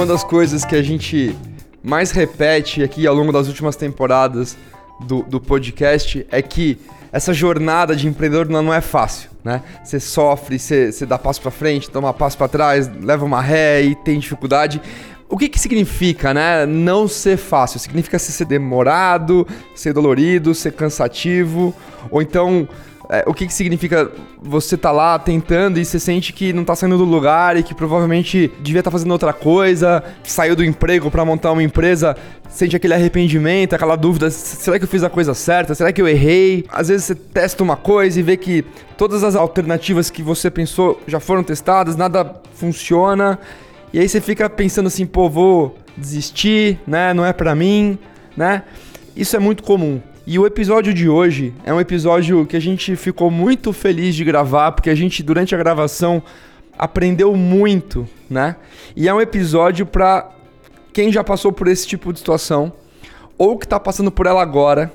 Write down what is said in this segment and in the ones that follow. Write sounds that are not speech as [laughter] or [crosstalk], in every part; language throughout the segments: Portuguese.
Uma das coisas que a gente mais repete aqui ao longo das últimas temporadas do, do podcast é que essa jornada de empreendedor não é fácil, né? Você sofre, você, você dá passo para frente, toma passo para trás, leva uma ré e tem dificuldade. O que que significa, né? Não ser fácil. Significa ser demorado, ser dolorido, ser cansativo, ou então é, o que, que significa você tá lá tentando e você sente que não tá saindo do lugar e que provavelmente devia estar tá fazendo outra coisa, saiu do emprego para montar uma empresa, sente aquele arrependimento, aquela dúvida, será que eu fiz a coisa certa? Será que eu errei? Às vezes você testa uma coisa e vê que todas as alternativas que você pensou já foram testadas, nada funciona. E aí você fica pensando assim, pô, vou desistir, né? Não é para mim, né? Isso é muito comum. E o episódio de hoje é um episódio que a gente ficou muito feliz de gravar, porque a gente, durante a gravação, aprendeu muito, né? E é um episódio para quem já passou por esse tipo de situação, ou que tá passando por ela agora,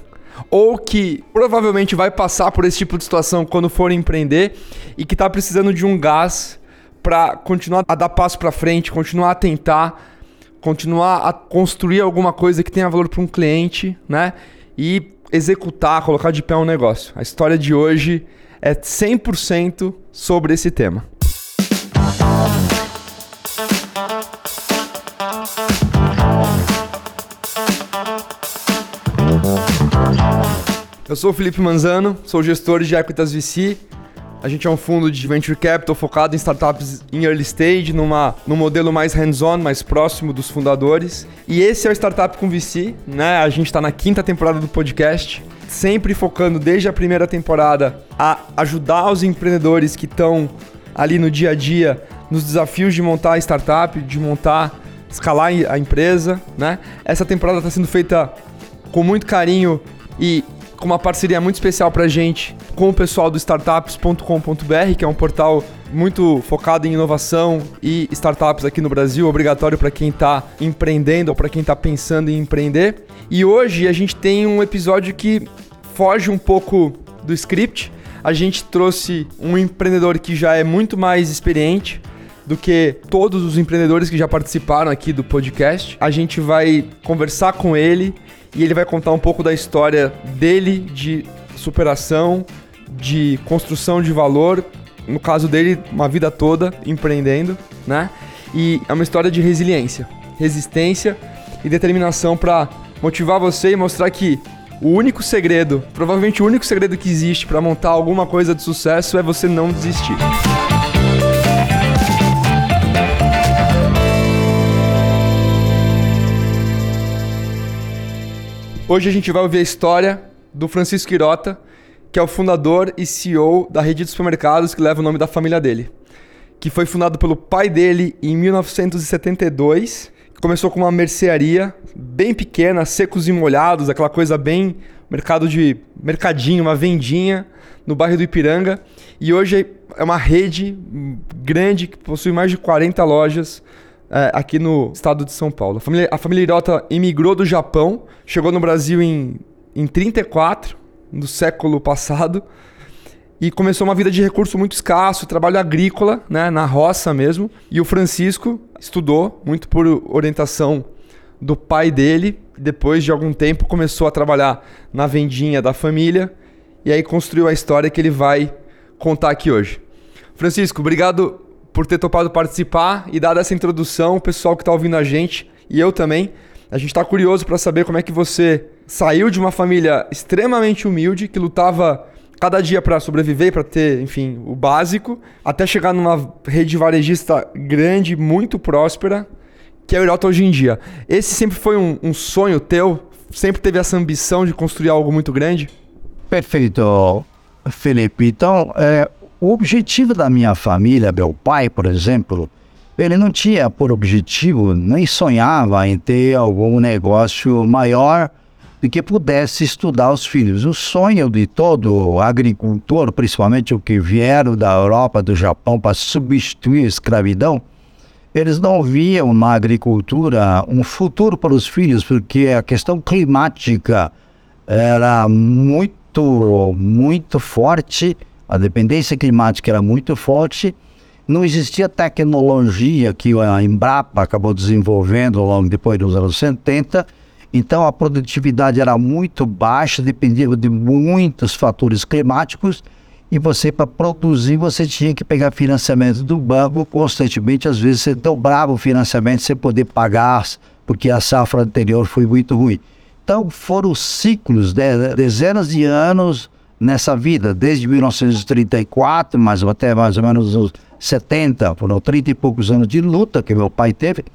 ou que provavelmente vai passar por esse tipo de situação quando for empreender e que tá precisando de um gás para continuar a dar passo para frente, continuar a tentar, continuar a construir alguma coisa que tenha valor para um cliente, né? E executar, colocar de pé um negócio. A história de hoje é 100% sobre esse tema. Eu sou o Felipe Manzano, sou gestor de Equitas VC a gente é um fundo de venture capital focado em startups em early stage, numa, num modelo mais hands-on, mais próximo dos fundadores. E esse é o Startup com VC, né? A gente está na quinta temporada do podcast, sempre focando desde a primeira temporada a ajudar os empreendedores que estão ali no dia a dia, nos desafios de montar a startup, de montar, escalar a empresa, né? Essa temporada está sendo feita com muito carinho e com uma parceria muito especial pra gente com o pessoal do startups.com.br, que é um portal muito focado em inovação e startups aqui no Brasil, obrigatório para quem está empreendendo ou para quem está pensando em empreender. E hoje a gente tem um episódio que foge um pouco do script. A gente trouxe um empreendedor que já é muito mais experiente do que todos os empreendedores que já participaram aqui do podcast. A gente vai conversar com ele e ele vai contar um pouco da história dele de superação, de construção de valor, no caso dele, uma vida toda empreendendo, né? E é uma história de resiliência, resistência e determinação para motivar você e mostrar que o único segredo, provavelmente o único segredo que existe para montar alguma coisa de sucesso é você não desistir. Hoje a gente vai ouvir a história do Francisco Quirota, que é o fundador e CEO da rede de supermercados que leva o nome da família dele. Que foi fundado pelo pai dele em 1972. Começou com uma mercearia bem pequena, secos e molhados, aquela coisa bem mercado de mercadinho, uma vendinha no bairro do Ipiranga. E hoje é uma rede grande que possui mais de 40 lojas é, aqui no estado de São Paulo. A família, a família Hirota imigrou do Japão, chegou no Brasil em, em 34, do século passado, e começou uma vida de recurso muito escasso, trabalho agrícola, né, na roça mesmo. E o Francisco estudou, muito por orientação do pai dele. Depois de algum tempo, começou a trabalhar na vendinha da família, e aí construiu a história que ele vai contar aqui hoje. Francisco, obrigado por ter topado participar e dado essa introdução, o pessoal que está ouvindo a gente e eu também. A gente está curioso para saber como é que você saiu de uma família extremamente humilde que lutava cada dia para sobreviver, para ter, enfim, o básico, até chegar numa rede varejista grande, muito próspera, que é a Europa hoje em dia. Esse sempre foi um, um sonho teu? Sempre teve essa ambição de construir algo muito grande? Perfeito, Felipe. Então, é, o objetivo da minha família, meu pai, por exemplo, ele não tinha por objetivo, nem sonhava em ter algum negócio maior do que pudesse estudar os filhos. O sonho de todo agricultor, principalmente o que vieram da Europa, do Japão, para substituir a escravidão, eles não viam na agricultura um futuro para os filhos, porque a questão climática era muito, muito forte a dependência climática era muito forte. Não existia tecnologia que a Embrapa acabou desenvolvendo logo depois dos anos 70, então a produtividade era muito baixa, dependia de muitos fatores climáticos, e você, para produzir, você tinha que pegar financiamento do banco constantemente, às vezes você dobrava o financiamento sem poder pagar, porque a safra anterior foi muito ruim. Então foram ciclos, de, dezenas de anos nessa vida, desde 1934, mas até mais ou menos os 70, foram 30 e poucos anos de luta que meu pai teve,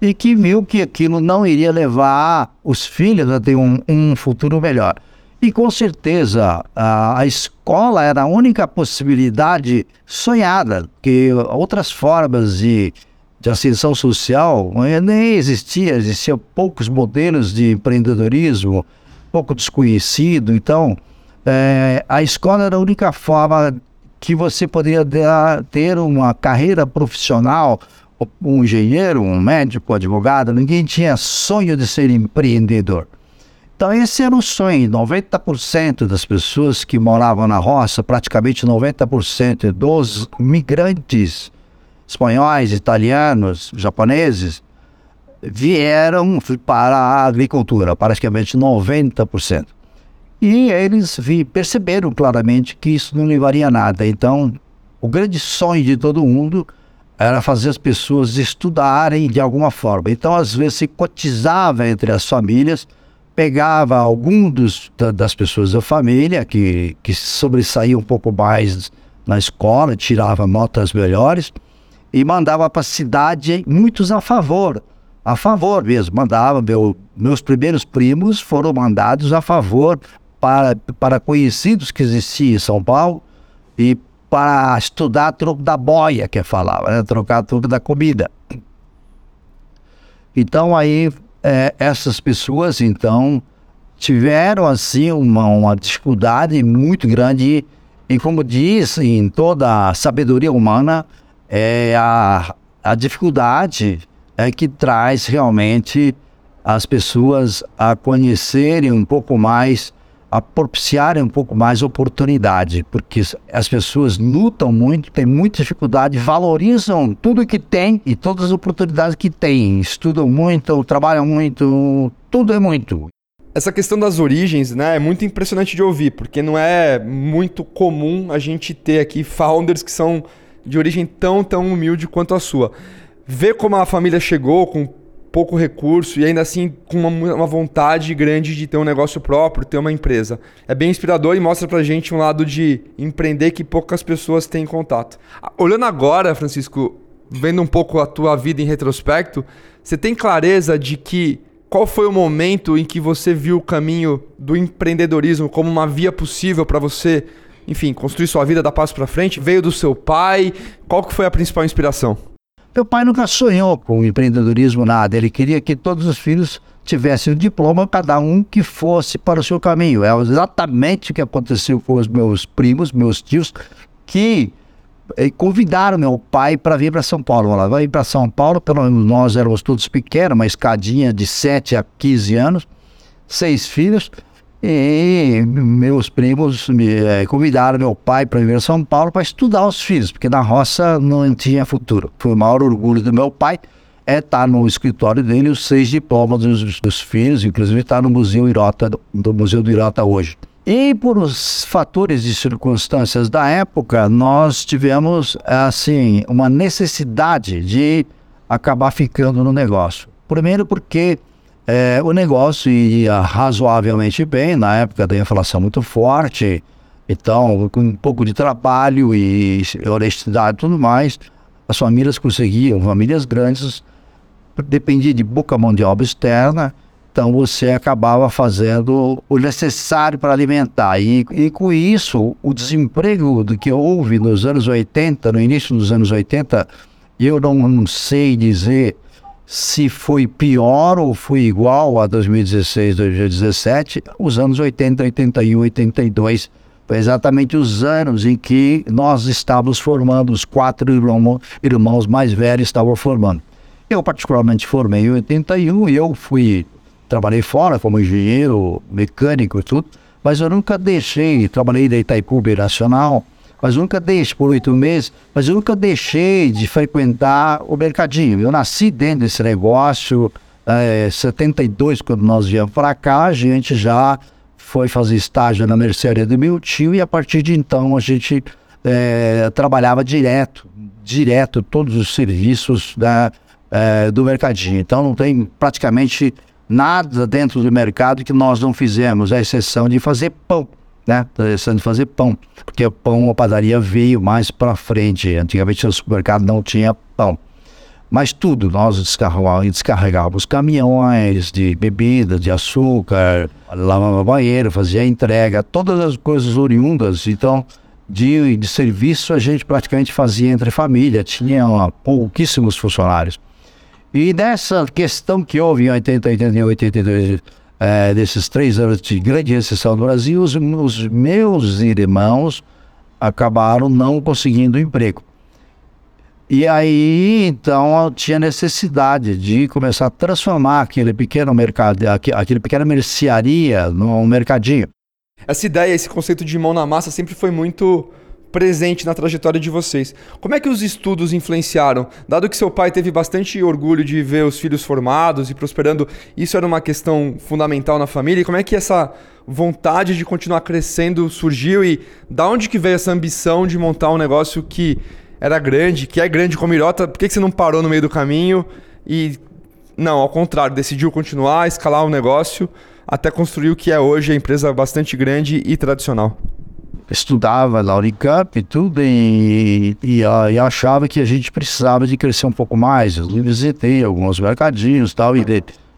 e que viu que aquilo não iria levar os filhos a ter um, um futuro melhor. E com certeza a, a, escola era a única possibilidade sonhada, que outras formas de, de ascensão social eh, nem existia, existiam poucos modelos de empreendedorismo, pouco desconhecido. Então, é, a escola era a única forma que você poderia ter uma carreira profissional, um engenheiro, um médico, um advogado, ninguém tinha sonho de ser empreendedor. Então esse era o sonho, 90% das pessoas que moravam na roça, praticamente 90% dos migrantes espanhóis, italianos, japoneses, vieram para a agricultura, praticamente 90%. E eles vi, perceberam claramente que isso não levaria a nada. Então, o grande sonho de todo mundo era fazer as pessoas estudarem de alguma forma. Então, às vezes, se cotizava entre as famílias, pegava algum dos, da, das pessoas da família que, que sobressaía um pouco mais na escola, tirava notas melhores e mandava para a cidade muitos a favor a favor mesmo, mandava, meu, meus primeiros primos foram mandados a favor para, para conhecidos que existiam em São Paulo e para estudar troco da boia, que falava, né? trocar troco da comida. Então aí é, essas pessoas então tiveram assim uma, uma dificuldade muito grande e, como diz em toda a sabedoria humana é a, a dificuldade é que traz realmente as pessoas a conhecerem um pouco mais a propiciarem um pouco mais oportunidade, porque as pessoas lutam muito, têm muita dificuldade, valorizam tudo que tem e todas as oportunidades que têm, estudam muito, trabalham muito, tudo é muito. Essa questão das origens, né, é muito impressionante de ouvir, porque não é muito comum a gente ter aqui founders que são de origem tão, tão humilde quanto a sua. Ver como a família chegou com pouco recurso e ainda assim com uma, uma, vontade grande de ter um negócio próprio, ter uma empresa. É bem inspirador e mostra pra gente um lado de empreender que poucas pessoas têm contato. Olhando agora, Francisco, vendo um pouco a tua vida em retrospecto, você tem clareza de que qual foi o momento em que você viu o caminho do empreendedorismo como uma via possível para você, enfim, construir sua vida, dar passo para frente? Veio do seu pai? Qual que foi a principal inspiração? Meu pai nunca sonhou com empreendedorismo, nada. Ele queria que todos os filhos tivessem o diploma, cada um que fosse para o seu caminho. É exatamente o que aconteceu com os meus primos, meus tios, que eh, convidaram meu pai para vir para São Paulo. Ela vai para São Paulo, pelo menos nós éramos todos pequenos, uma escadinha de 7 a 15 anos, seis filhos. E meus primos me é, convidaram meu pai para vir a São Paulo para estudar os filhos, porque na roça não tinha futuro. Foi o maior orgulho do meu pai é estar tá no escritório dele os seis diplomas dos, dos filhos, inclusive está no Museu Irota, do Museu do Irota hoje. E por os fatores e circunstâncias da época, nós tivemos assim uma necessidade de acabar ficando no negócio. Primeiro porque é, o negócio ia razoavelmente bem, na época da inflação muito forte, então, com um pouco de trabalho e honestidade e tudo mais, as famílias conseguiam, famílias grandes, dependia de pouca mão de obra externa, então você acabava fazendo o necessário para alimentar. E, e com isso, o desemprego que houve nos anos 80, no início dos anos 80, eu não, não sei dizer se foi pior ou foi igual a 2016, 2017, os anos 80, 81, 82, foi exatamente os anos em que nós estávamos formando, os quatro irmãos, mais velhos estavam formando. Eu particularmente formei em 81 e eu fui, trabalhei fora como engenheiro, mecânico e tudo, mas eu nunca deixei, trabalhei na Itaipu Nacional, mas nunca deixei, por oito meses, mas eu nunca deixei de frequentar o mercadinho. Eu nasci dentro desse negócio, é, 72, quando nós viemos para cá, a gente já foi fazer estágio na mercearia do meu tio e a partir de então a gente é, trabalhava direto, direto todos os serviços da, é, do mercadinho. Então não tem praticamente nada dentro do mercado que nós não fizemos, a exceção de fazer pão, né? Exceção de fazer pão, porque pão, a padaria veio mais para frente. Antigamente o supermercado não tinha pão. Mas tudo, nós descarregávamos caminhões de bebida, de açúcar, lavava banheiro, fazia entrega, todas as coisas oriundas. Então, de, de serviço a gente praticamente fazia entre família, tinha pouquíssimos funcionários. E nessa questão que houve em 80, 81, 82, é, desses três anos de grande recessão no Brasil, os, os meus irmãos acabaram não conseguindo emprego. E aí, então, tinha necessidade de começar a transformar aquele pequeno mercado, aquele pequena mercearia num mercadinho. Essa ideia, esse conceito de mão na massa sempre foi muito presente na trajetória de vocês. Como é que os estudos influenciaram? Dado que seu pai teve bastante orgulho de ver os filhos formados e prosperando, isso era uma questão fundamental na família. Como é que essa vontade de continuar crescendo surgiu e da onde que veio essa ambição de montar um negócio que era grande, que é grande como Irota? Por que, você não parou no meio do caminho e não, ao contrário, decidiu continuar, escalar o negócio até construir o que é hoje a empresa bastante grande e tradicional? Estudava na Unicamp e tudo, e, e, e, achava que a gente precisava de crescer um pouco mais. Eu visitei alguns mercadinhos e tal, e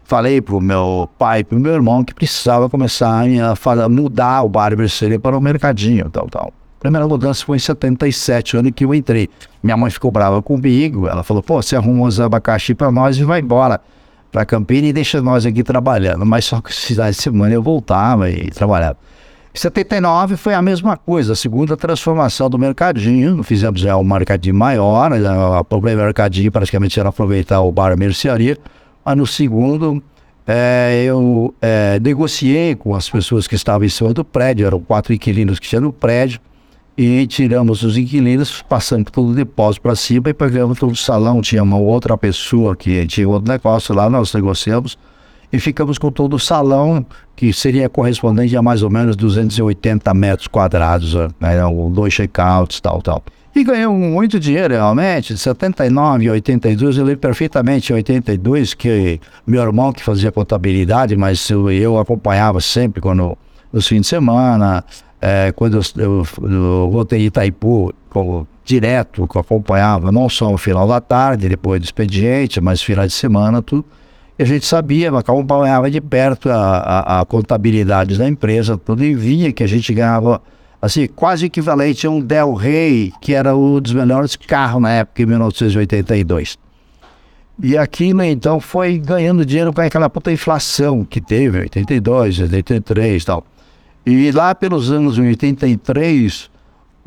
falei pro meu pai e pro meu irmão que precisava começar a, mudar o bar Merceria para o mercadinho tal, tal. A primeira mudança foi em 77, ano que eu entrei. Minha mãe ficou brava comigo, ela falou, pô, você arruma uns abacaxi para nós e vai embora para Campina e deixa nós aqui trabalhando. Mas só que cidade de semana eu voltava e trabalhava. Em 79 foi a mesma coisa, a segunda transformação do mercadinho. Fizemos já um mercadinho maior, né, o primeiro mercadinho praticamente era aproveitar o bar mercearia. Mas no segundo, é, eu é, negociei com as pessoas que estavam em cima do prédio, eram quatro inquilinos que tinham no prédio, e tiramos os inquilinos, passando todo o depósito para cima e pegamos todo o salão. Tinha uma outra pessoa que tinha outro negócio lá, nós negociamos e ficamos com todo o salão, que seria correspondente a mais ou menos 280 metros quadrados, né, dois checkouts, tal, tal. E ganhamos muito dinheiro realmente, de 79 a 82, eu lembro perfeitamente em 82 que meu irmão que fazia contabilidade, mas eu, eu acompanhava sempre quando nos fins de semana, é, quando eu, eu, eu voltei em Itaipu, como, direto, que eu acompanhava não só o final da tarde, depois do expediente, mas final de semana, tudo. A gente sabia, acompanhava de perto a, a, a contabilidade da empresa, tudo, e via que a gente ganhava, assim, quase equivalente a um Del Rey, que era um dos melhores carros na época, em 1982. E aquilo, então, foi ganhando dinheiro com aquela puta inflação que teve, 82, 83 e tal. E lá pelos anos 83,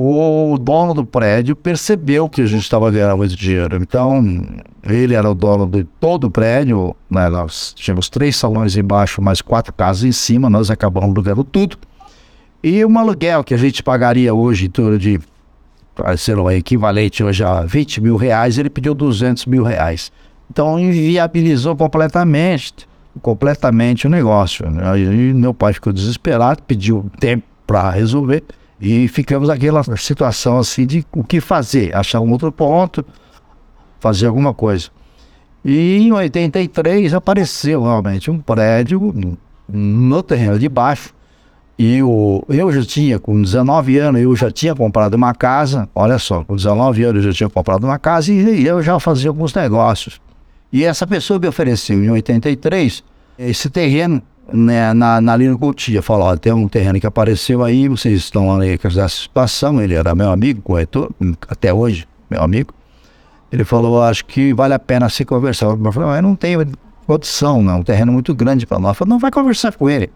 o dono do prédio percebeu que a gente estava ganhando muito dinheiro. Então, ele era o dono de todo o prédio. Né? Nós tínhamos três salões embaixo, mais quatro casas em cima. Nós acabamos alugando tudo. E um aluguel que a gente pagaria hoje em torno de, ser o equivalente hoje a 20 mil reais, ele pediu 200 mil reais. Então, inviabilizou completamente, completamente o negócio. Né? Aí meu pai ficou desesperado, pediu tempo para resolver. E ficamos naquela situação assim de o que fazer, achar um outro ponto, fazer alguma coisa. E em 83 apareceu realmente um prédio no terreno de baixo. E eu, eu já tinha, com 19 anos, eu já tinha comprado uma casa. Olha só, com 19 anos eu já tinha comprado uma casa e eu já fazia alguns negócios. E essa pessoa me ofereceu em 83 esse terreno né, na, na Lino Coutinho, falou, tem um terreno que apareceu aí, vocês estão aí com essa situação, ele era meu amigo, corretor, até hoje, meu amigo. Ele falou, acho que vale a pena se conversar. Eu falei, eu não tenho condição, não, um terreno muito grande para nós. Eu falei, não, vai conversar com ele.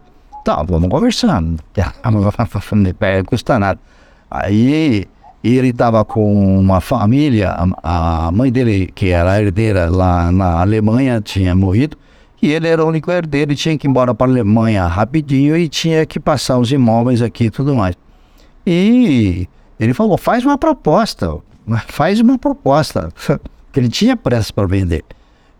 Tá, vamos conversar, não [laughs] custa nada. Aí ele estava com uma família, a, a mãe dele, que era herdeira lá na Alemanha, tinha morrido, e ele era o único herdeiro e tinha que ir embora para a Alemanha rapidinho e tinha que passar os imóveis aqui e tudo mais. E Ele falou, faz uma proposta, faz uma proposta. [laughs] que ele tinha pressa para vender.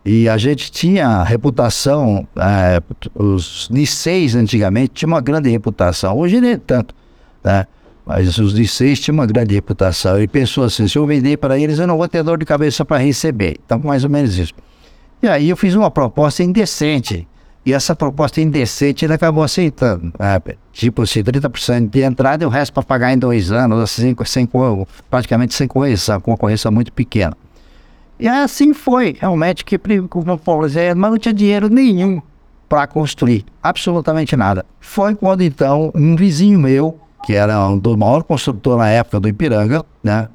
E a gente tinha reputação, é, os Niceis antigamente tinham uma grande reputação, hoje nem tanto, né? Mas os Niceis tinham uma grande reputação. Ele pensou assim: se eu vender para eles, eu não vou ter dor de cabeça para receber. Então, mais ou menos isso. E aí eu fiz uma proposta indecente. E essa proposta indecente ele acabou aceitando. Né? Tipo assim, 30% de entrada e o resto para pagar em dois anos, assim, sem, praticamente sem correção, com uma correção muito pequena. E assim foi, realmente, que como Paulo dizia, mas não tinha dinheiro nenhum para construir, absolutamente nada. Foi quando então um vizinho meu, que era um do maior construtor na época do Ipiranga, né?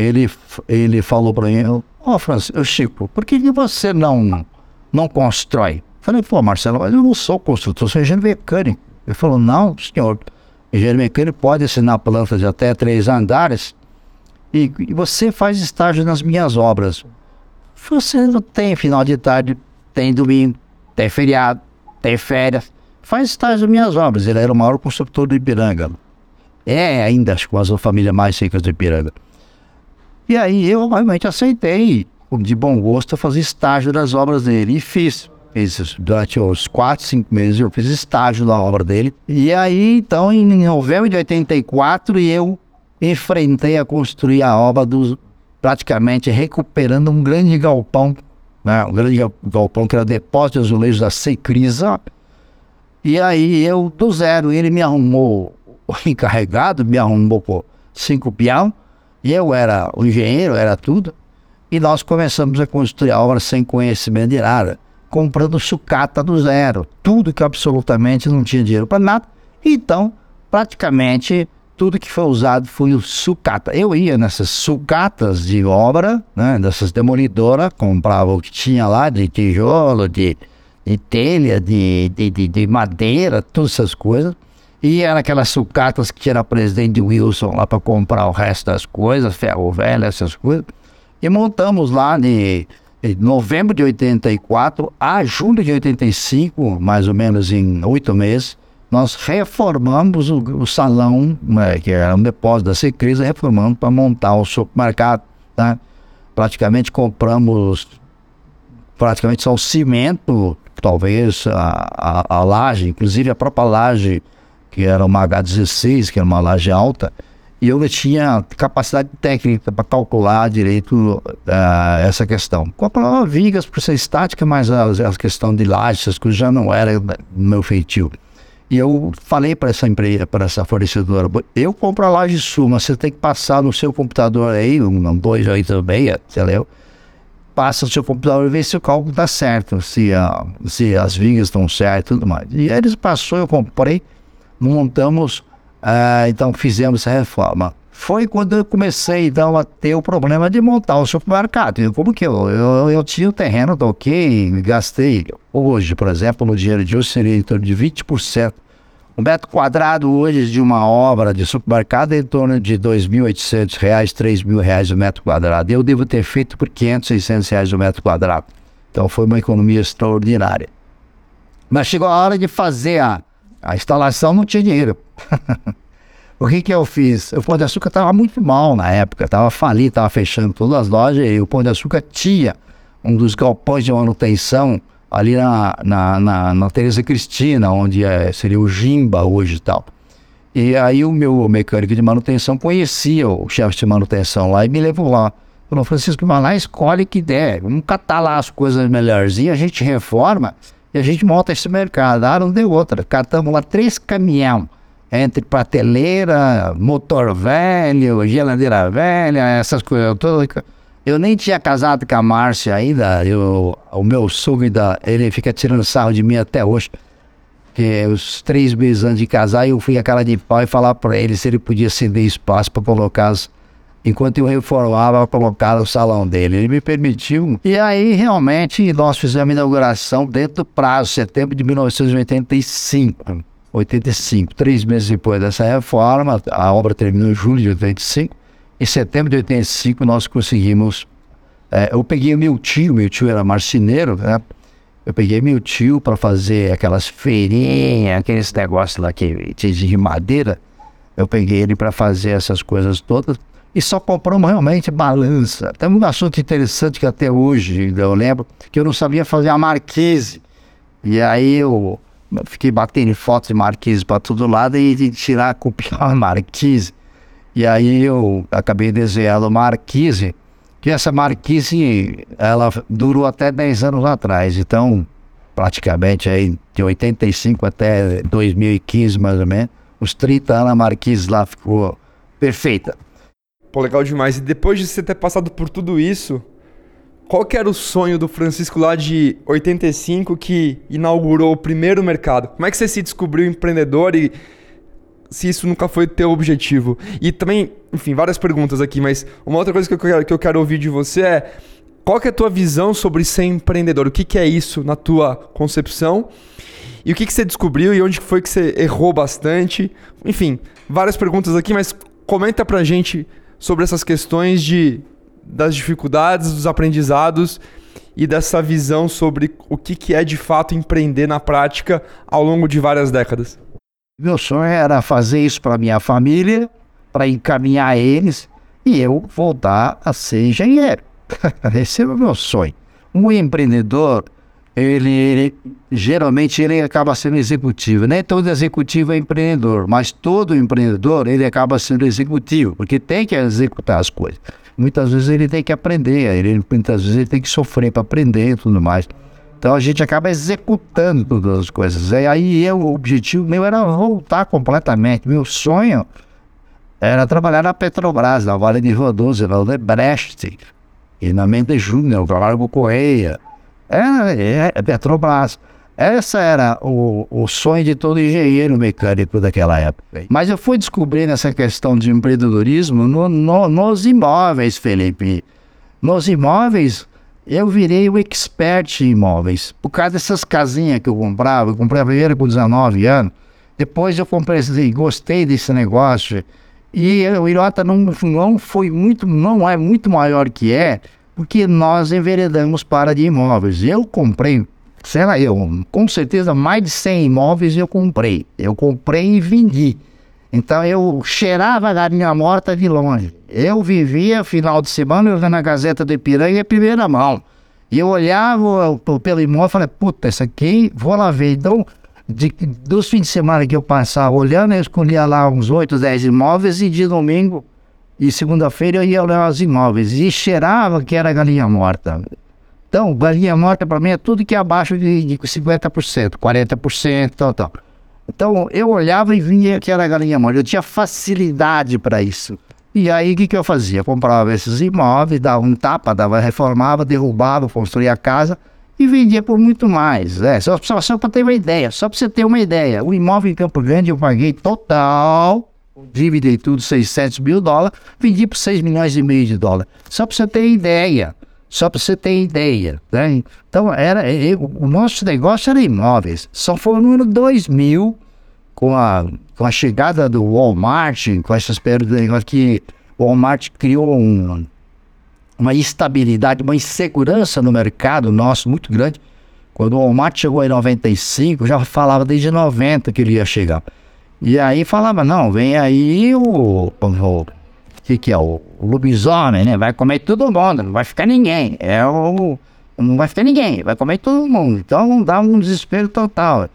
Ele, ele falou para mim, ó oh, Francisco, Chico, por que, que você não, não constrói? Falei, pô, Marcelo, eu não sou construtor, sou engenheiro mecânico. Ele falou, não, senhor, engenheiro mecânico pode assinar plantas de até três andares e, e você faz estágio nas minhas obras. Você não tem final de tarde, tem domingo, tem feriado, tem férias. Faz estágio nas minhas obras. Ele era o maior construtor do Ipiranga. É ainda com as famílias mais ricas do Ipiranga. E aí eu realmente aceitei, de bom gosto, fazer estágio das obras dele. E fiz. fiz durante os quatro, cinco meses eu fiz estágio da obra dele. E aí, então, em novembro de 84, eu enfrentei a construir a obra dos praticamente recuperando um grande galpão, né? um grande galpão que era depósito de azulejos da Secrisa. E aí eu, do zero, ele me arrumou [laughs] o encarregado, me arrumou por cinco peão, e eu era o engenheiro, era tudo. E nós começamos a construir a obra sem conhecimento de nada, comprando sucata do zero, tudo que absolutamente não tinha dinheiro para nada. Então, praticamente tudo que foi usado foi o sucata. Eu ia nessas sucatas de obra, né, dessas demolidoras, comprava o que tinha lá de tijolo, de, de telha, de, de, de, de madeira, todas essas coisas. E era aquelas sucatas que o presidente Wilson lá para comprar o resto das coisas, ferro velho, essas coisas. E montamos lá de, de novembro de 84 a julho de 85, mais ou menos em oito meses, nós reformamos o, o salão, né, que era um depósito da Secresa, reformamos para montar o supermercado. Tá? Praticamente compramos praticamente só o cimento, talvez a, a, a laje, inclusive a própria laje, que era uma H16, que era uma laje alta, e eu tinha capacidade técnica para calcular direito uh, essa questão. Comprava vigas por ser estática, mas a, a questão de laje, essas coisas já não era meu feitio. E eu falei para essa empresa, para essa fornecedora, eu compro a laje sul, mas você tem que passar no seu computador aí, um 286, sei lá, passa no seu computador e vê se o cálculo está certo, se, a, se as vigas estão certas e tudo mais. E eles passou, eu comprei, montamos, uh, então fizemos essa reforma. Foi quando eu comecei então a ter o problema de montar o supermercado. Como que eu, eu, eu tinha o terreno, toquei, gastei. Hoje, por exemplo, no dinheiro de hoje seria em torno de 20%. Um metro quadrado hoje de uma obra de supermercado é em torno de R$ 2.800, R$ 3.000 o metro quadrado. Eu devo ter feito por R$ 500, 600 reais o metro quadrado. Então foi uma economia extraordinária. Mas chegou a hora de fazer a, a instalação, não tinha dinheiro. [laughs] O que que eu fiz? O Pão de Açúcar estava muito mal na época, estava falido, estava fechando todas as lojas e o Pão de Açúcar tinha um dos galpões de manutenção ali na, na, na, na Teresa Cristina, onde é, seria o Jimba hoje e tal. E aí o meu mecânico de manutenção conhecia o chefe de manutenção lá e me levou lá. Falou, Francisco, vai lá, escolhe que der. Vamos catar lá as coisas melhorzinhas, a gente reforma e a gente monta esse mercado. Ah, não deu outra. Catamos lá três caminhões entre prateleira, motor velho, geladeira velha, essas coisas todas. Eu nem tinha casado com a Márcia ainda, eu, o meu sogro ele fica tirando sarro de mim até hoje. Que os três meses antes de casar, eu fui a cara de pau e falar para ele se ele podia ceder espaço para colocar as, enquanto eu reformava, colocar o salão dele. Ele me permitiu. E aí, realmente, nós fizemos a inauguração dentro do prazo, setembro de 1985. 85. Três meses depois dessa reforma, a obra terminou em julho de 85. Em setembro de 85, nós conseguimos. É, eu peguei meu tio, meu tio era marceneiro, né? Eu peguei meu tio para fazer aquelas feirinhas, aqueles negócios lá que de madeira. Eu peguei ele para fazer essas coisas todas e só compramos realmente balança. Tem um assunto interessante que até hoje eu lembro, que eu não sabia fazer a marquise. E aí eu fiquei batendo fotos de marquise para todo lado e tirar, copiar a [laughs] marquise. E aí eu acabei desenhando marquise, que essa marquise, ela durou até 10 anos atrás. Então, praticamente aí de 85 até 2015 mais ou menos, os 30 anos a marquise lá ficou perfeita. Pô, legal demais. E depois de você ter passado por tudo isso, qual que era o sonho do Francisco lá de 85 que inaugurou o primeiro mercado? Como é que você se descobriu empreendedor e se isso nunca foi teu objetivo? E também, enfim, várias perguntas aqui, mas uma outra coisa que eu quero, que eu quero ouvir de você é qual que é a tua visão sobre ser empreendedor? O que, que é isso na tua concepção? E o que, que você descobriu e onde foi que você errou bastante? Enfim, várias perguntas aqui, mas comenta pra gente sobre essas questões de, das dificuldades, dos aprendizados e dessa visão sobre o que, que é de fato empreender na prática ao longo de várias décadas. Meu sonho era fazer isso para minha família, para encaminhar eles e eu voltar a ser engenheiro. [laughs] Esse é o meu sonho. Um empreendedor, ele, ele, geralmente ele acaba sendo executivo. Nem todo executivo é empreendedor, mas todo empreendedor ele acaba sendo executivo, porque tem que executar as coisas. Muitas vezes ele tem que aprender, ele, muitas vezes ele tem que sofrer para aprender e tudo mais. Então a gente acaba executando todas as coisas. E aí eu, o objetivo meu era voltar completamente. Meu sonho era trabalhar na Petrobras, na Vale de Rodoso, na Odebrecht, e na Mendes Júnior, Largo Correia é, é Petrobras. Essa era o, o sonho de todo engenheiro mecânico daquela época. Mas eu fui descobrindo essa questão de empreendedorismo no, no, nos imóveis, Felipe. Nos imóveis, eu virei o expert em imóveis. Por causa dessas casinhas que eu comprava, eu comprei a primeira com 19 anos. Depois eu comprei, gostei desse negócio. E o Irota não, não foi muito, não é muito maior que é, porque nós enveredamos para de imóveis. Eu comprei, sei lá, eu, com certeza mais de 100 imóveis eu comprei. Eu comprei e vendi. Então eu cheirava a galinha morta de longe. Eu vivia final de semana, eu via na Gazeta do Ipiranga primeira mão. E eu olhava pelo imóvel e falei, puta, essa aqui, vou lá ver. Então, de, dos fins de semana que eu passava olhando, eu escolhia lá uns 8, 10 imóveis e de domingo e segunda-feira eu ia olhar os imóveis e cheirava que era galinha morta. Então, galinha morta para mim é tudo que é abaixo de, de 50%, 40%, tal, tal. Então, eu olhava e via que era galinha morta. Eu tinha facilidade para isso. E aí, o que, que eu fazia? Comprava esses imóveis, dava um tapa, dava, reformava, derrubava, construía a casa e vendia por muito mais. É, só, só, só para ter uma ideia, só para você ter uma ideia. O imóvel em Campo Grande eu paguei total dívida e tudo, 600 mil dólares, vendi por 6 milhões e meio de dólares. Só para você ter ideia. Só para você ter ideia. Né? Então, era, eu, o nosso negócio era imóveis. Só foi no ano 2000, com a, com a chegada do Walmart, com essas perdas que o Walmart criou um, uma instabilidade, uma insegurança no mercado nosso muito grande. Quando o Walmart chegou em 95, já falava desde 90 que ele ia chegar. E aí falava, não, vem aí o. o que, que é? O, o lobisomem, né? Vai comer todo mundo, não vai ficar ninguém. É o. Não vai ficar ninguém, vai comer todo mundo. Então dá um desespero total.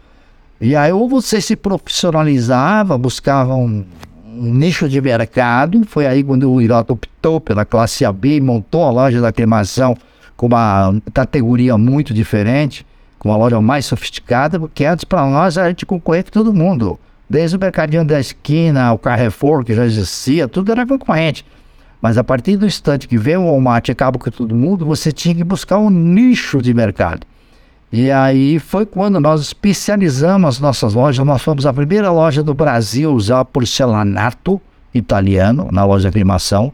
E aí ou você se profissionalizava, buscava um, um nicho de mercado. Foi aí quando o Irota optou pela classe AB, montou a loja da aclimação com uma categoria muito diferente, com uma loja mais sofisticada, porque antes para nós a gente concorria com todo mundo. Desde o mercadinho da esquina, o Carrefour, que já existia, tudo era concorrente. Mas a partir do instante que veio o Walmart e acaba com todo mundo, você tinha que buscar um nicho de mercado. E aí foi quando nós especializamos as nossas lojas. Nós fomos a primeira loja do Brasil a usar porcelanato italiano na loja de aclimação.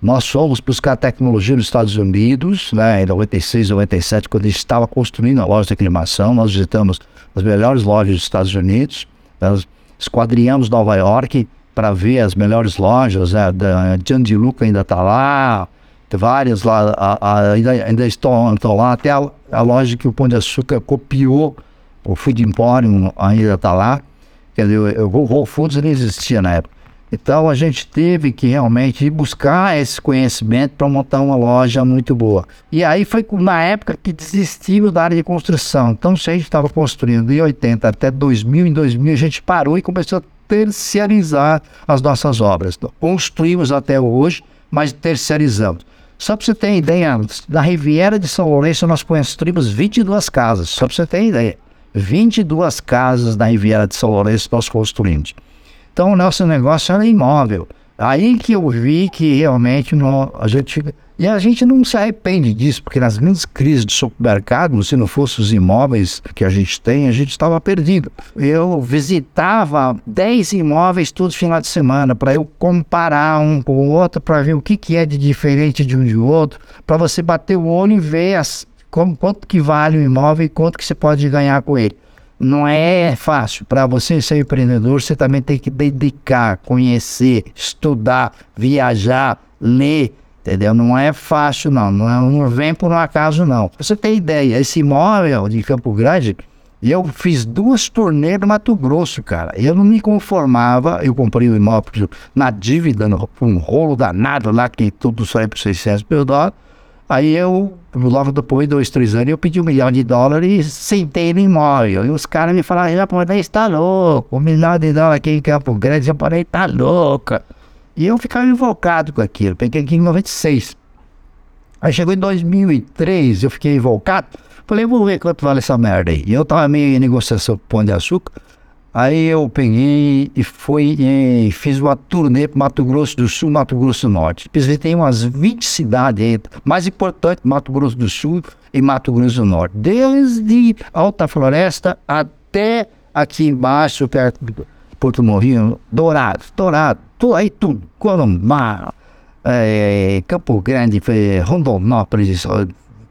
Nós fomos buscar tecnologia nos Estados Unidos, né, em 96, 97, quando a gente estava construindo a loja de aclimação. Nós visitamos as melhores lojas dos Estados Unidos. Nós esquadrinhamos Nova York para ver as melhores lojas. Né? A Gianni Luca ainda está lá, tem várias lá, a, a, ainda, ainda estão, estão lá. Até a, a, loja que o Pão de Açúcar copiou, o Food Emporium ainda está lá. Quer dizer, o Whole Foods não existia na época. Então a gente teve que realmente buscar esse conhecimento para montar uma loja muito boa. E aí foi na época que desistimos da área de construção. Então se a gente estava construindo de 80 até 2000, em 2000 a gente parou e começou a terceirizar as nossas obras. Então, construímos até hoje, mas terceirizamos. Só para você ter ideia, na Riviera de São Lourenço nós construímos 22 casas. Só para você ter ideia. 22 casas na Riviera de São Lourenço nós construímos. Então o nosso negócio era imóvel. Aí que eu vi que realmente não, a gente. E a gente não se arrepende disso, porque nas grandes crises do supermercado, se não fossem os imóveis que a gente tem, a gente estava perdido. Eu visitava 10 imóveis todos os finais de semana para eu comparar um com o outro, para ver o que, que é de diferente de um de outro, para você bater o olho e ver as, como, quanto que vale o imóvel e quanto que você pode ganhar com ele não é fácil. Para você ser empreendedor, você também tem que dedicar, conhecer, estudar, viajar, ler. Entendeu? Não é fácil, não. Não, é, não vem por um acaso, não. Você tem ideia, esse imóvel de Campo Grande, eu fiz duas turnês no Mato Grosso, cara. Eu não me conformava. Eu comprei o imóvel na dívida, no, um rolo danado lá, que tudo só é por 600 mil dólares. Aí eu, logo depois, dois, três anos, eu pedi um milhão de dólares e sentei no imóvel. E os caras me falaram, japonês está louco, um milhão de dólares aqui em Campo Grande, japonês está louca. E eu ficava invocado com aquilo. Peguei aqui em 96. Aí chegou em 2003, eu fiquei invocado. Falei, vou ver quanto vale essa merda aí. E eu tava meio em negociação com Pão de Açúcar. Aí eu peguei e fui e fiz uma turnê para Mato Grosso do Sul, Mato Grosso do Norte. Visitei umas 20 cidades mais importante, Mato Grosso do Sul e Mato Grosso do Norte. Desde Alta Floresta até aqui embaixo, perto de Porto Morrinho, Dourado, Dourado, tudo aí tudo. Corumbá, é, Campo Grande, Rondonópolis,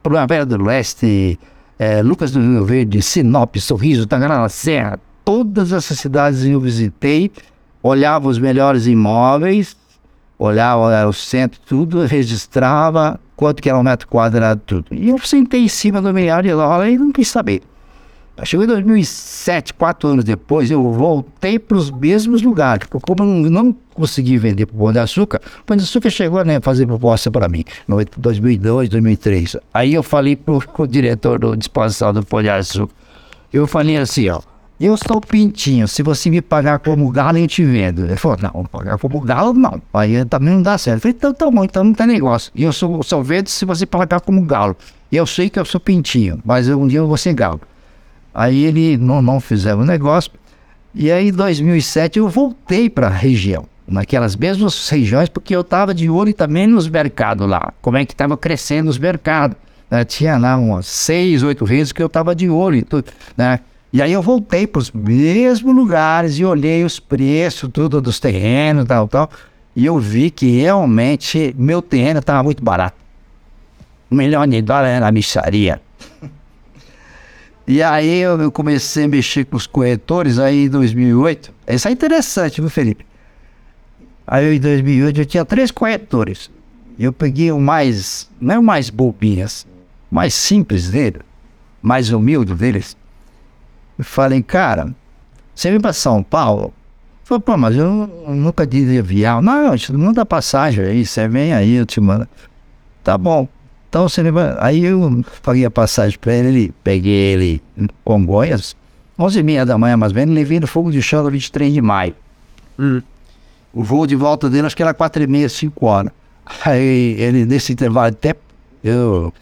Primavera do Leste, é, Lucas do Rio Verde, Sinop, Sorriso, Tangarana Serra, todas essas cidades eu visitei, olhava os melhores imóveis, olhava o centro, tudo, registrava quanto que era um metro quadrado, tudo. E eu sentei em cima do milhar de dólares e não quis saber. Chegou em 2007, quatro anos depois, eu voltei para os mesmos lugares, porque como eu não, não consegui vender para o Pão de Açúcar, o Pão de Açúcar chegou a né, fazer proposta para mim, em 2002, 2003. Aí eu falei para o diretor do disposição do Pão de Açúcar, eu falei assim, ó, eu sou pintinho, se você me pagar como galo, eu te vendo. Ele falou, não, pagar como galo, não. Aí também não dá certo. Eu falei, então tá bom, então não tem negócio. E eu sou, sou verde se você pagar como galo. E eu sei que eu sou pintinho, mas um dia eu vou ser galo. Aí ele não, não fizeram o negócio. E aí em 2007 eu voltei para a região, naquelas mesmas regiões, porque eu estava de olho também nos mercados lá, como é que estava crescendo os mercados. Né? Tinha lá umas seis, oito vezes que eu estava de olho, tudo, né? E aí eu voltei para os mesmos lugares e olhei os preços, tudo dos terrenos, tal, tal. E eu vi que realmente meu terreno estava muito barato. Um milhão de dólares na micharia. [laughs] e aí eu comecei a mexer com os corretores aí em 2008. Isso é interessante, viu, Felipe? Aí em 2008 eu tinha três corretores. Eu peguei o mais, não é o mais bobinhas, o mais simples dele, mais humilde deles e falei, cara, você vem para São Paulo? Falei, pô, mas eu nunca disse avião. Não, manda passagem aí, você vem aí, eu te mando. Tá bom. Então você vai. Aí eu paguei a passagem para ele, ele, peguei ele em Congonhas, 11 e meia da manhã, mais ou menos, levei no fogo de chão no 23 de maio. Hum. O voo de volta dele acho que era 4 e meia, 5 horas. Aí ele, nesse intervalo de tempo, eu,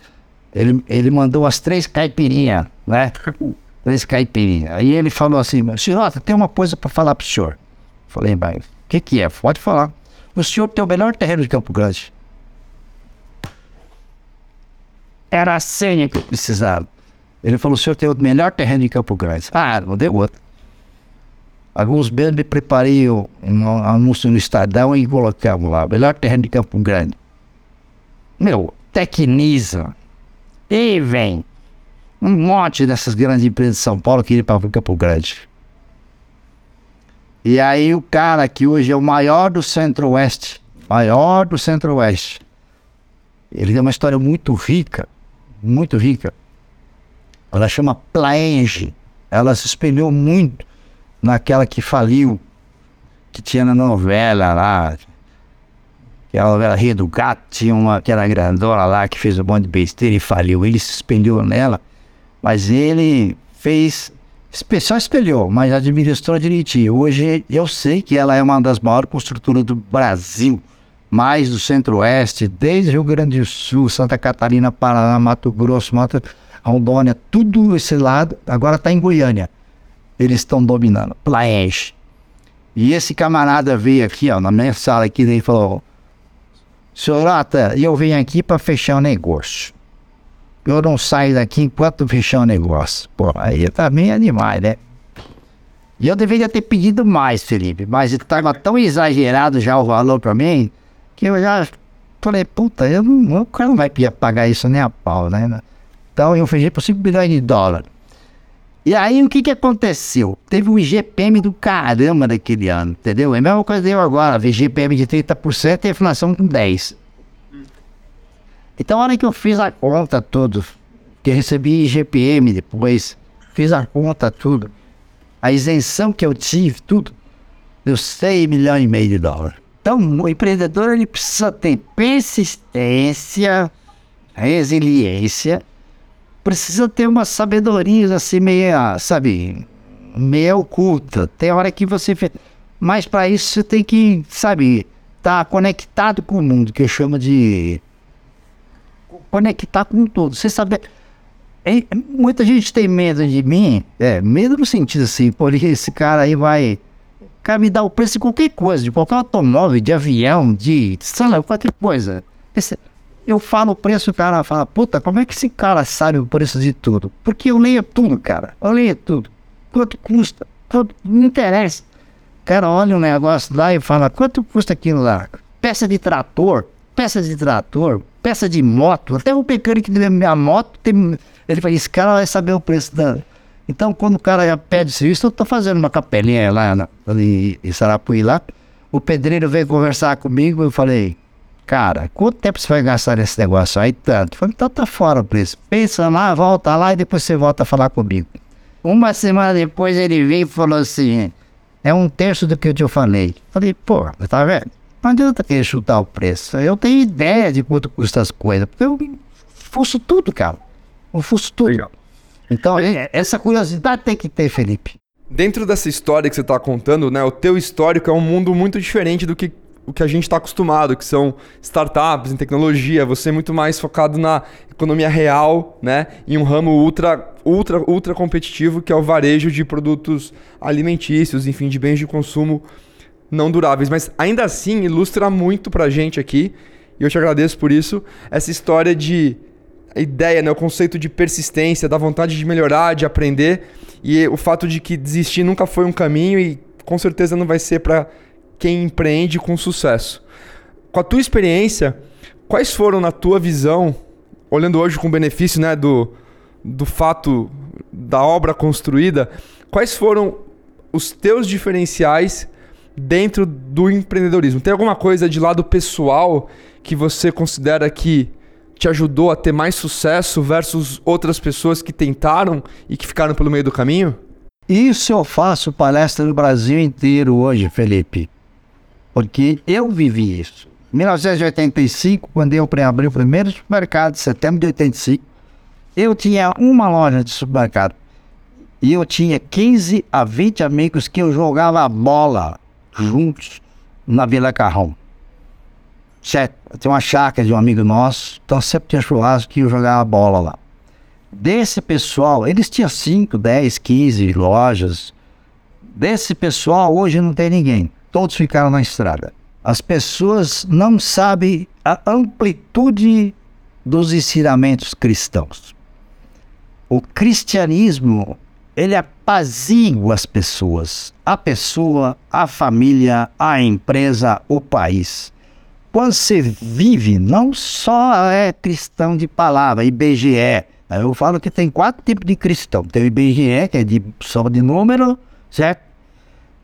ele, ele mandou as três caipirinhas, né? [laughs] três. Aí ele falou assim, senhor, tem uma coisa para falar pro senhor. Falei, mas o que que é? Pode falar. O senhor tem o melhor terreno de Campo Grande. Era a senha que eu precisava. Ele falou, o senhor tem o melhor terreno de Campo Grande. Ah, não deu outro. Alguns meses me preparei um anúncio no Estadão e colocamos lá, melhor terreno de Campo Grande. Meu, tecniza. E vem um monte dessas grandes empresas de São Paulo que iam para Campo Grande. E aí o cara que hoje é o maior do Centro-Oeste, maior do Centro-Oeste, ele tem uma história muito rica, muito rica. Ela chama Plaenge. Ela se espelhou muito naquela que faliu, que tinha na novela lá, que a novela Rio do Gato, tinha uma, aquela grandona lá que fez um monte de besteira e faliu. Ele se espelhou nela, mas ele fez. Só espelhou, mas administrou direitinho. Hoje eu sei que ela é uma das maiores construtoras do Brasil, mais do Centro-Oeste, desde Rio Grande do Sul, Santa Catarina, Paraná, Mato Grosso, Mato Rondônia, tudo esse lado, agora está em Goiânia. Eles estão dominando. Plaenge. E esse camarada veio aqui, ó, na minha sala aqui, e falou: Senhorata, eu vim aqui para fechar o um negócio. Eu não saio daqui enquanto fechar o um negócio. Pô, aí também é demais, né? E eu deveria ter pedido mais, Felipe, mas estava tão exagerado já o valor para mim que eu já falei, puta, eu não, o cara não vai pagar isso nem a pau, né? Então eu fechei por 5 bilhões de dólares. E aí o que que aconteceu? Teve um IGPM do caramba daquele ano, entendeu? É a mesma coisa deu agora, IGPM de 30% e inflação com 10%. Então, a hora que eu fiz a conta tudo, que recebi IGPM depois, fiz a conta tudo, a isenção que eu tive, tudo, deu 6 milhões e meio de dólares. Então, o empreendedor ele precisa ter persistência, resiliência, precisa ter uma sabedoria assim meia, sabe, meia oculta. Tem hora que você. Mas para isso você tem que, sabe, estar tá conectado com o mundo, que eu chamo de conectar com tudo. Você sabe. É, muita gente tem medo de mim, é, medo no sentido assim, porque esse cara aí vai. Cara, me dá o preço de qualquer coisa, de qualquer automóvel, de avião, de. sei lá, qualquer coisa. Esse, eu falo o preço, o cara fala, puta, como é que esse cara sabe o preço de tudo? Porque eu leio tudo, cara. Eu leio tudo. Quanto custa? Não interessa. O cara olha um negócio lá e fala, quanto custa aquilo lá? Peça de trator, peça de trator, peça de moto. Até o mecânico que minha moto, tem, ele fala, esse cara vai saber o preço da... Então, quando o cara pede serviço, eu tô fazendo uma capelinha lá na, ali em Sarapuí lá. O pedreiro veio conversar comigo, eu falei, Cara, quanto tempo você vai gastar nesse negócio aí? Tanto. Falei, então tá fora o preço. Pensa lá, volta lá e depois você volta a falar comigo. Uma semana depois ele veio e falou assim: é um terço do que eu te falei. Falei, pô, tá vendo? Não adianta querer chutar o preço. Eu tenho ideia de quanto custa as coisas. Porque eu fuço tudo, cara. Eu fuço tudo. Legal. Então, é, essa curiosidade tem que ter, Felipe. Dentro dessa história que você está contando, né, o teu histórico é um mundo muito diferente do que o que a gente está acostumado, que são startups em tecnologia, você é muito mais focado na economia real, né? Em um ramo ultra, ultra, ultra competitivo que é o varejo de produtos alimentícios, enfim, de bens de consumo não duráveis. Mas ainda assim ilustra muito para a gente aqui, e eu te agradeço por isso, essa história de ideia, né, o conceito de persistência, da vontade de melhorar, de aprender, e o fato de que desistir nunca foi um caminho e com certeza não vai ser para quem empreende com sucesso. Com a tua experiência, quais foram, na tua visão, olhando hoje com benefício né, do, do fato da obra construída, quais foram os teus diferenciais dentro do empreendedorismo? Tem alguma coisa de lado pessoal que você considera que te ajudou a ter mais sucesso versus outras pessoas que tentaram e que ficaram pelo meio do caminho? Isso eu faço palestra no Brasil inteiro hoje, Felipe porque eu vivi isso. Em 1985, quando eu abri o primeiro supermercado, em setembro de 85, eu tinha uma loja de supermercado. E eu tinha 15 a 20 amigos que eu jogava bola juntos na Vila Carrão. Certo? Tem uma chácara de um amigo nosso, então sempre tinha churrasco que eu jogava bola lá. Desse pessoal, eles tinham 5, 10, 15 lojas. Desse pessoal, hoje não tem ninguém todos ficaram na estrada. As pessoas não sabem a amplitude dos ensinamentos cristãos. O cristianismo, ele apazigua as pessoas, a pessoa, a família, a empresa, o país. Quando você vive, não só é cristão de palavra, IBGE. Eu falo que tem quatro tipos de cristão. Tem o IBGE, que é de só de número, certo?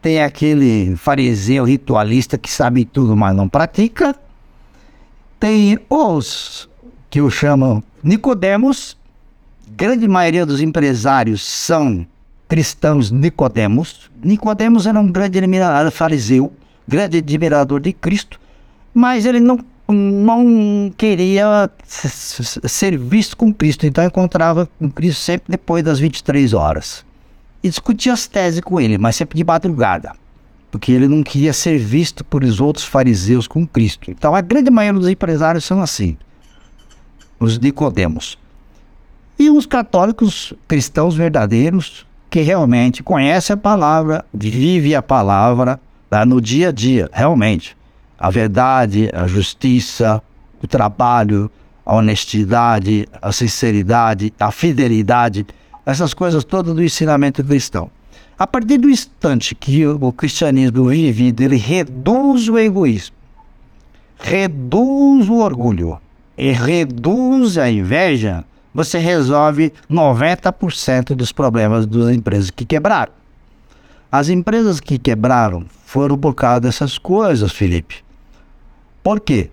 tem aquele fariseu ritualista que sabe tudo, mas não pratica. Tem os que eu chamo Nicodemos. Grande maioria dos empresários são cristãos Nicodemos. Nicodemos era um grande eliminado fariseu, grande admirador de Cristo, mas ele não, não queria ser visto com Cristo, então encontrava com Cristo sempre depois das 23 horas. E discutia as teses com ele, mas sempre de madrugada, porque ele não queria ser visto por os outros fariseus com Cristo. Então a grande maioria dos empresários são assim, os Nicodemos. E os católicos cristãos verdadeiros que realmente conhecem a palavra, vivem a palavra tá, no dia a dia, realmente. A verdade, a justiça, o trabalho, a honestidade, a sinceridade, a fidelidade, essas coisas todas do ensinamento cristão. A partir do instante que o cristianismo vive, ele reduz o egoísmo, reduz o orgulho e reduz a inveja, você resolve 90% dos problemas das empresas que quebraram. As empresas que quebraram foram por causa dessas coisas, Felipe. Por quê?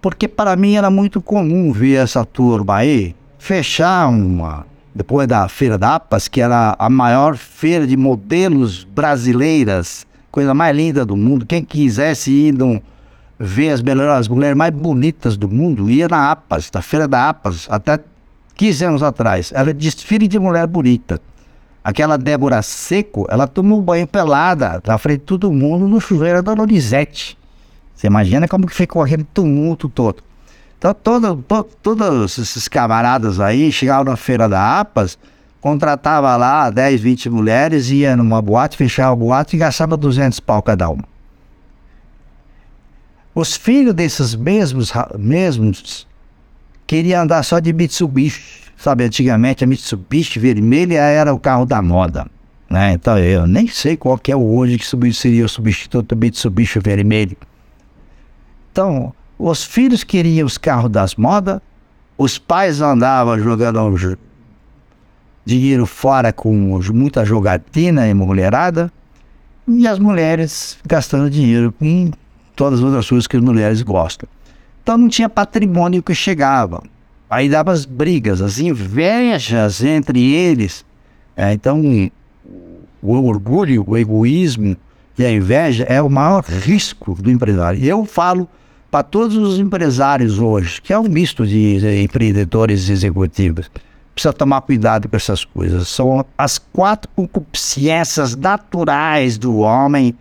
Porque para mim era muito comum ver essa turma aí fechar uma. Depois da Feira da APAS, que era a maior feira de modelos brasileiras, coisa mais linda do mundo. Quem quisesse ir ver as melhores mulheres mais bonitas do mundo, ia na APAS, da Feira da APAS, até 15 anos atrás. Era desfile de mulher bonita. Aquela Débora Seco, ela tomou um banho pelada na frente de todo mundo no chuveiro da Lorizete. Você imagina como que ficou aquele tumulto todo. Então, todo, todo, todos esses camaradas aí chegavam na feira da APAS, contratava lá 10, 20 mulheres, ia numa boate, fechava a boate e gastava 200 pau cada uma. Os filhos desses mesmos, mesmos queriam andar só de Mitsubishi. Sabe, antigamente a Mitsubishi vermelha era o carro da moda. Né? Então eu nem sei qual que é hoje que seria o substituto do Mitsubishi vermelho. Então, os filhos queriam os carros das modas, os pais andavam jogando dinheiro fora com muita jogatina e mulherada, e as mulheres gastando dinheiro com todas as outras coisas que as mulheres gostam. Então não tinha patrimônio que chegava. Aí dava as brigas, as invejas entre eles. É, então o orgulho, o egoísmo e a inveja é o maior risco do empresário. E eu falo para todos os empresários hoje, que é um misto de empreendedores executivos, precisa tomar cuidado com essas coisas. São as quatro concupiscências naturais do homem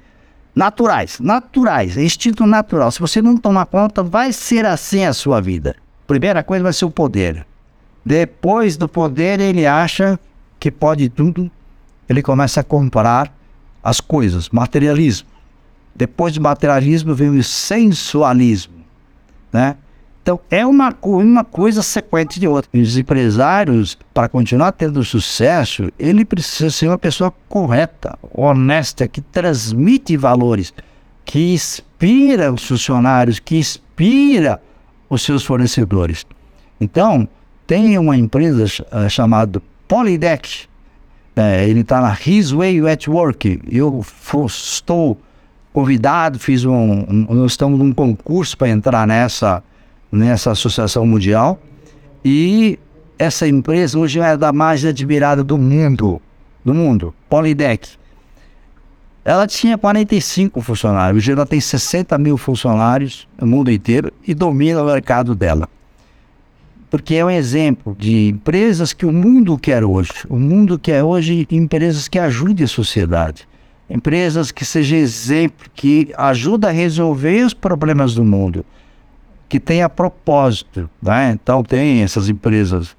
naturais, naturais, é instinto natural. Se você não tomar conta, vai ser assim a sua vida. Primeira coisa vai ser o poder. Depois do poder, ele acha que pode tudo. Ele começa a comprar as coisas, materialismo. Depois do materialismo vem o sensualismo, né? Então, é uma, uma coisa sequente de outra. Os empresários, para continuar tendo sucesso, ele precisa ser uma pessoa correta, honesta, que transmite valores, que inspira os funcionários, que inspira os seus fornecedores. Então, tem uma empresa uh, chamada Polydeck, é, ele está na His Way at Work. Eu estou convidado, fiz um, um, nós estamos num concurso para entrar nessa nessa associação mundial. E essa empresa hoje é da mais admirada do mundo, do mundo, Polydeck. Ela tinha 45 funcionários, hoje ela tem 60 mil funcionários no mundo inteiro e domina o mercado dela. Porque é um exemplo de empresas que o mundo quer hoje. O mundo quer hoje empresas que ajudem a sociedade. Empresas que sejam exemplo, que ajudam a resolver os problemas do mundo que tenha propósito, né? Então tem essas empresas.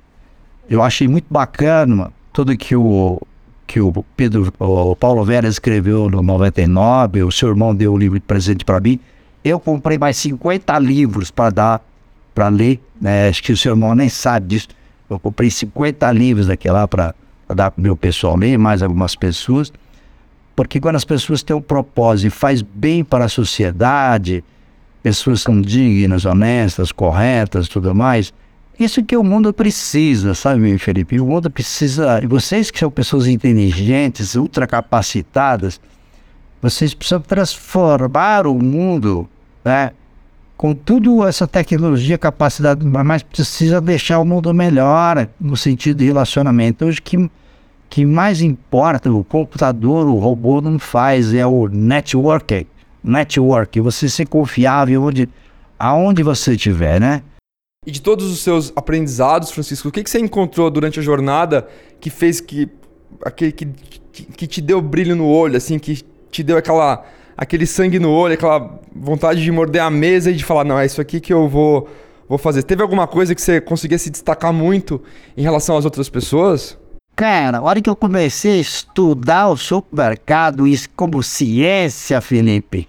Eu achei muito bacana tudo que o que o Pedro, o Paulo Vera escreveu no 99, o seu irmão deu o livro de presente para mim. Eu comprei mais 50 livros para dar para ler, né? Acho que o seu irmão nem sabe disso. Eu comprei 50 livros daquele lá para dar para o meu pessoal ler, mais algumas pessoas. Porque quando as pessoas têm um propósito e faz bem para a sociedade, pessoas são dignas, honestas, corretas, tudo mais. Isso que o mundo precisa, sabe, Felipe? O mundo precisa. Vocês que são pessoas inteligentes, ultracapacitadas, vocês precisam transformar o mundo, né? Com tudo essa tecnologia, capacidade, mas precisa deixar o mundo melhor no sentido de relacionamento. Hoje que que mais importa, o computador, o robô não faz, é o networking network, você ser confiável onde, aonde você estiver, né? E de todos os seus aprendizados, Francisco, o que, que você encontrou durante a jornada que fez que, aquele, que, que te deu brilho no olho, assim, que te deu aquela, aquele sangue no olho, aquela vontade de morder a mesa e de falar, não, é isso aqui que eu vou, vou fazer. Teve alguma coisa que você conseguia se destacar muito em relação às outras pessoas? Cara, a hora que eu comecei a estudar o supermercado isso como ciência, Felipe,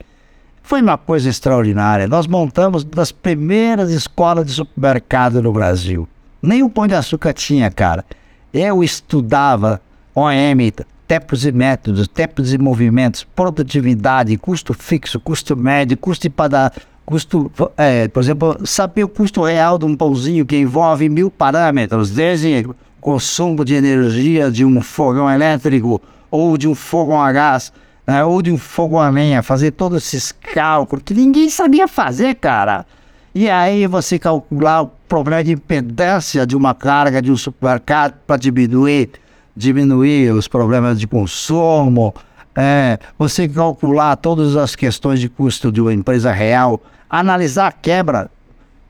foi uma coisa extraordinária. Nós montamos das primeiras escolas de supermercado no Brasil. Nem o Pão de Açúcar tinha, cara. Eu estudava OM, tempos e métodos, tempos e movimentos, produtividade, custo fixo, custo médio, custo de padar, custo, é, por exemplo, saber o custo real de um pãozinho que envolve mil parâmetros, desde consumo de energia de um fogão elétrico ou de um fogão a gás né, ou de um fogo a lenha, fazer todos esses cálculos que ninguém sabia fazer, cara. E aí você calcular o problema de impedância de uma carga de um supermercado para diminuir, diminuir os problemas de consumo, é, você calcular todas as questões de custo de uma empresa real, analisar a quebra.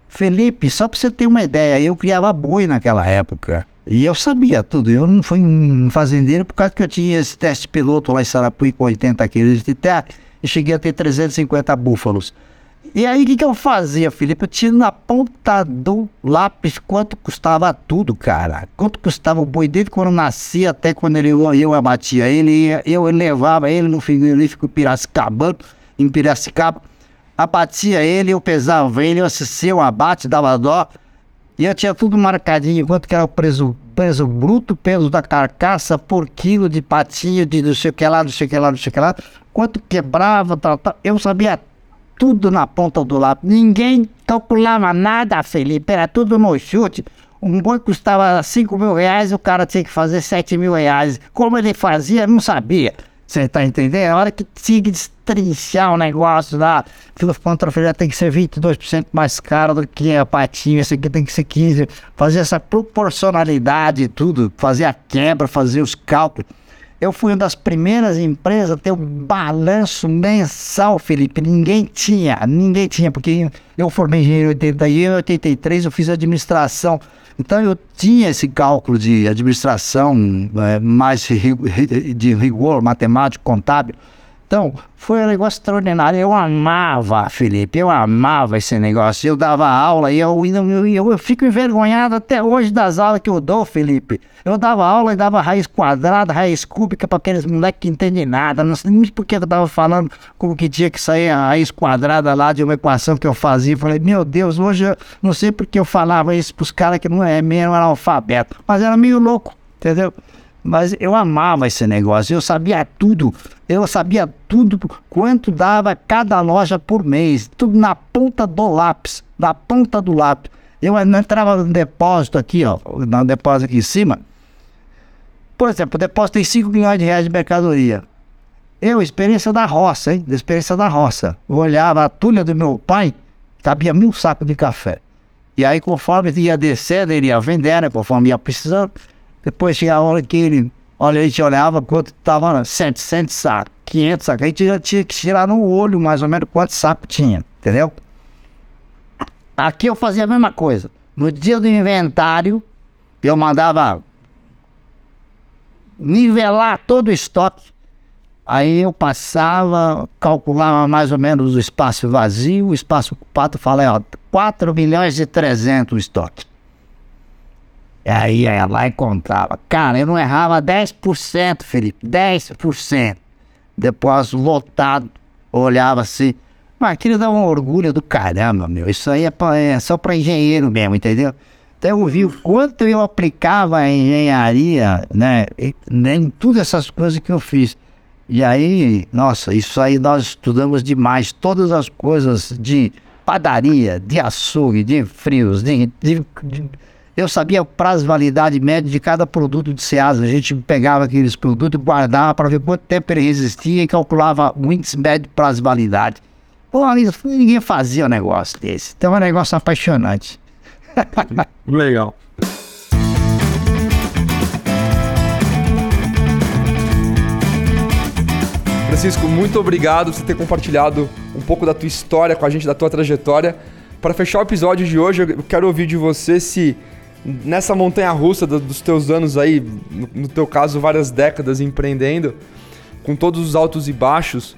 Felipe, só para você ter uma ideia, eu criava boi naquela época. E eu sabia tudo. Eu não fui um fazendeiro por causa que eu tinha esse teste piloto lá em Sarapuí com 80 quilos de terra e cheguei a ter 350 búfalos. E aí o que, que eu fazia, Felipe? Eu tinha na ponta do lápis quanto custava tudo, cara. Quanto custava o boi dele quando nascia até quando ele, eu abatia ele. Eu levava ele no frigorífico Piracicaba, em Piracicaba. Abatia ele, eu pesava ele, eu assistia o abate, dava dó. E eu tinha tudo marcadinho, quanto que era o preço, peso bruto, peso da carcaça por quilo de patinho, de não sei o que lá, não sei o que lá, não sei o que lá, quanto quebrava, tal, tal. Eu sabia tudo na ponta do lápis. Ninguém calculava nada, Felipe, era tudo no chute. Um boi custava 5 mil reais, o cara tinha que fazer 7 mil reais. Como ele fazia, não sabia. Você tá entendendo? A hora que tinha que destrinchar o negócio lá, aquilo contra tem que ser 22% mais caro do que a patinha, esse aqui tem que ser 15%. Fazer essa proporcionalidade e tudo, fazer a quebra, fazer os cálculos. Eu fui uma das primeiras empresas a ter um balanço mensal, Felipe. Ninguém tinha, ninguém tinha, porque eu formei engenheiro em 81, em 83 eu fiz administração. Então eu tinha esse cálculo de administração é, mais de rigor matemático, contábil. Então, foi um negócio extraordinário. Eu amava, Felipe, eu amava esse negócio. Eu dava aula e eu, eu, eu, eu, fico envergonhado até hoje das aulas que eu dou, Felipe. Eu dava aula e dava raiz quadrada, raiz cúbica para aqueles moleques que entendem nada. Não sei nem porque eu tava falando como que tinha que sair a raiz quadrada lá de uma equação que eu fazia. Eu falei, meu Deus, hoje eu não sei porque eu falava isso pros caras que não é meio analfabeto. Mas era meio louco, entendeu? Mas eu amava esse negócio, eu sabia tudo, eu sabia tudo quanto dava cada loja por mês, tudo na ponta do lápis, na ponta do lápis. Eu entrava no depósito aqui, ó, no depósito aqui em cima. Por exemplo, o depósito tem 5 milhões de reais de mercadoria. Eu, experiência da roça, hein? Da experiência da roça. Eu olhava a tulha do meu pai, cabia mil sacos de café. E aí, conforme ia descendo, ele ia vendendo, conforme ia precisando. Depois tinha a hora que ele, olha, a gente olhava quanto estava 700 sacos, 500 sacos. A gente já tinha que tirar no olho mais ou menos quantos sacos tinha, entendeu? Aqui eu fazia a mesma coisa. No dia do inventário, eu mandava nivelar todo o estoque. Aí eu passava, calculava mais ou menos o espaço vazio, o espaço ocupado, falei, ó, 4 milhões e 300 o estoque. E aí ia lá e contava. Cara, eu não errava 10%, Felipe, 10%. Depósito lotado, olhava assim. Mas aquilo dá um orgulho do caramba, meu. Isso aí é, pra, é só para engenheiro mesmo, entendeu? Então eu vi o quanto eu aplicava a engenharia, né? Em todas essas coisas que eu fiz. E aí, nossa, isso aí nós estudamos demais. Todas as coisas de padaria, de açougue, de frios, de, de, de eu sabia o prazo de validade médio de cada produto de Ceasa. A gente pegava aqueles produtos e guardava para ver quanto tempo ele resistia e calculava o índice médio de prazo de validade. Pô, ninguém fazia um negócio desse. Então é um negócio apaixonante. [laughs] Legal. Francisco, muito obrigado por você ter compartilhado um pouco da tua história com a gente, da tua trajetória. Para fechar o episódio de hoje, eu quero ouvir de você se nessa montanha russa dos teus anos aí, no teu caso, várias décadas empreendendo, com todos os altos e baixos,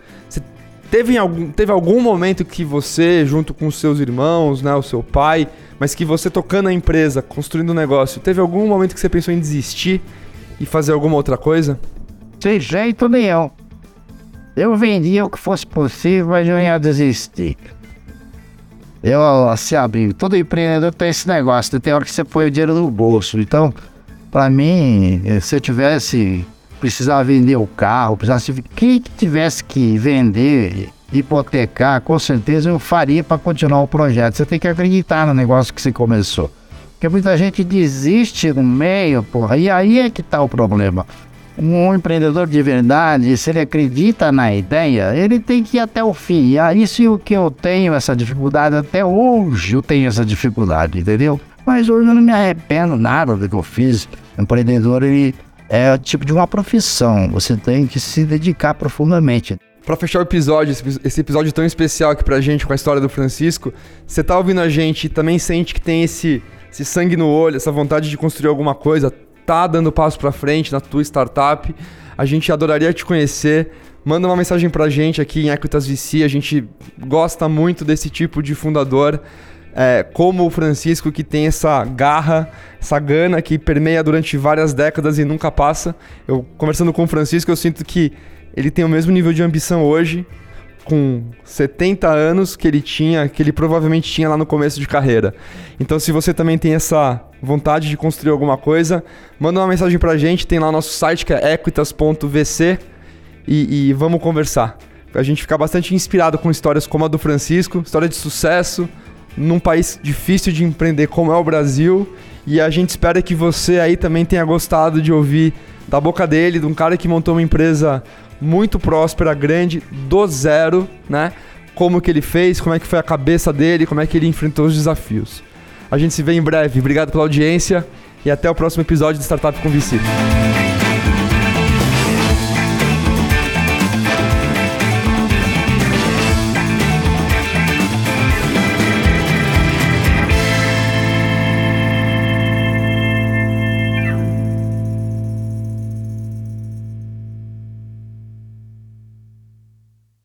teve algum, teve algum momento que você, junto com os seus irmãos, né, o seu pai, mas que você tocando a empresa, construindo um negócio, teve algum momento que você pensou em desistir e fazer alguma outra coisa? Sem jeito nenhum. Eu vendia o que fosse possível, mas não ia desistir. Eu, assim, abri. Todo empreendedor tem esse negócio, tem hora que você põe o dinheiro no bolso. Então, para mim, se eu tivesse, precisava vender o carro, precisasse, quem tivesse que vender, hipotecar, com certeza eu faria para continuar o projeto. Você tem que acreditar no negócio que você começou. Porque muita gente desiste no meio, porra, e aí é que tá o problema um empreendedor de verdade, se ele acredita na ideia, ele tem que ir até o fim. E é isso é o que eu tenho essa dificuldade, até hoje eu tenho essa dificuldade, entendeu? Mas hoje eu não me arrependo nada do que eu fiz. Empreendedor, ele é tipo de uma profissão, você tem que se dedicar profundamente. Para fechar o episódio, esse episódio tão especial aqui pra gente com a história do Francisco, você tá ouvindo a gente e também sente que tem esse, esse sangue no olho, essa vontade de construir alguma coisa, tá dando passo para frente na tua startup. A gente adoraria te conhecer. Manda uma mensagem pra gente aqui em Equitas VC. A gente gosta muito desse tipo de fundador. É, como o Francisco, que tem essa garra, essa gana que permeia durante várias décadas e nunca passa. Eu conversando com o Francisco, eu sinto que ele tem o mesmo nível de ambição hoje, com 70 anos que ele tinha, que ele provavelmente tinha lá no começo de carreira. Então, se você também tem essa vontade de construir alguma coisa, manda uma mensagem pra gente, tem lá nosso site que é equitas.vc e, e vamos conversar. A gente fica bastante inspirado com histórias como a do Francisco, história de sucesso num país difícil de empreender como é o Brasil. E a gente espera que você aí também tenha gostado de ouvir da boca dele, de um cara que montou uma empresa muito próspera, grande, do zero, né? Como que ele fez, como é que foi a cabeça dele, como é que ele enfrentou os desafios. A gente se vê em breve. Obrigado pela audiência e até o próximo episódio de Startup com.